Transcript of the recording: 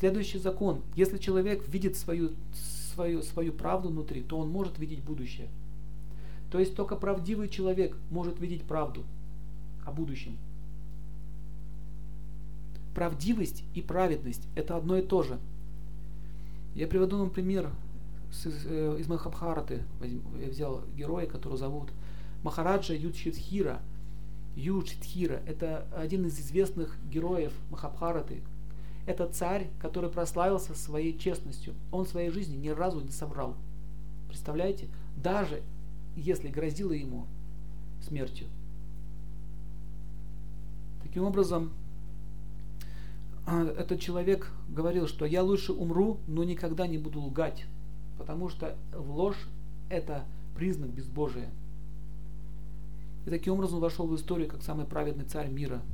Следующий закон. Если человек видит свою, свою, свою правду внутри, то он может видеть будущее. То есть только правдивый человек может видеть правду о будущем. Правдивость и праведность – это одно и то же. Я приведу вам пример э, из Махабхараты. Я взял героя, которого зовут Махараджа Юдшитхира. Юдшитхира – это один из известных героев Махабхараты. Это царь, который прославился своей честностью. Он в своей жизни ни разу не соврал. Представляете? Даже если грозило ему смертью. Таким образом, а, этот человек говорил, что я лучше умру, но никогда не буду лгать, потому что ложь это признак безбожия. И таким образом вошел в историю как самый праведный царь мира –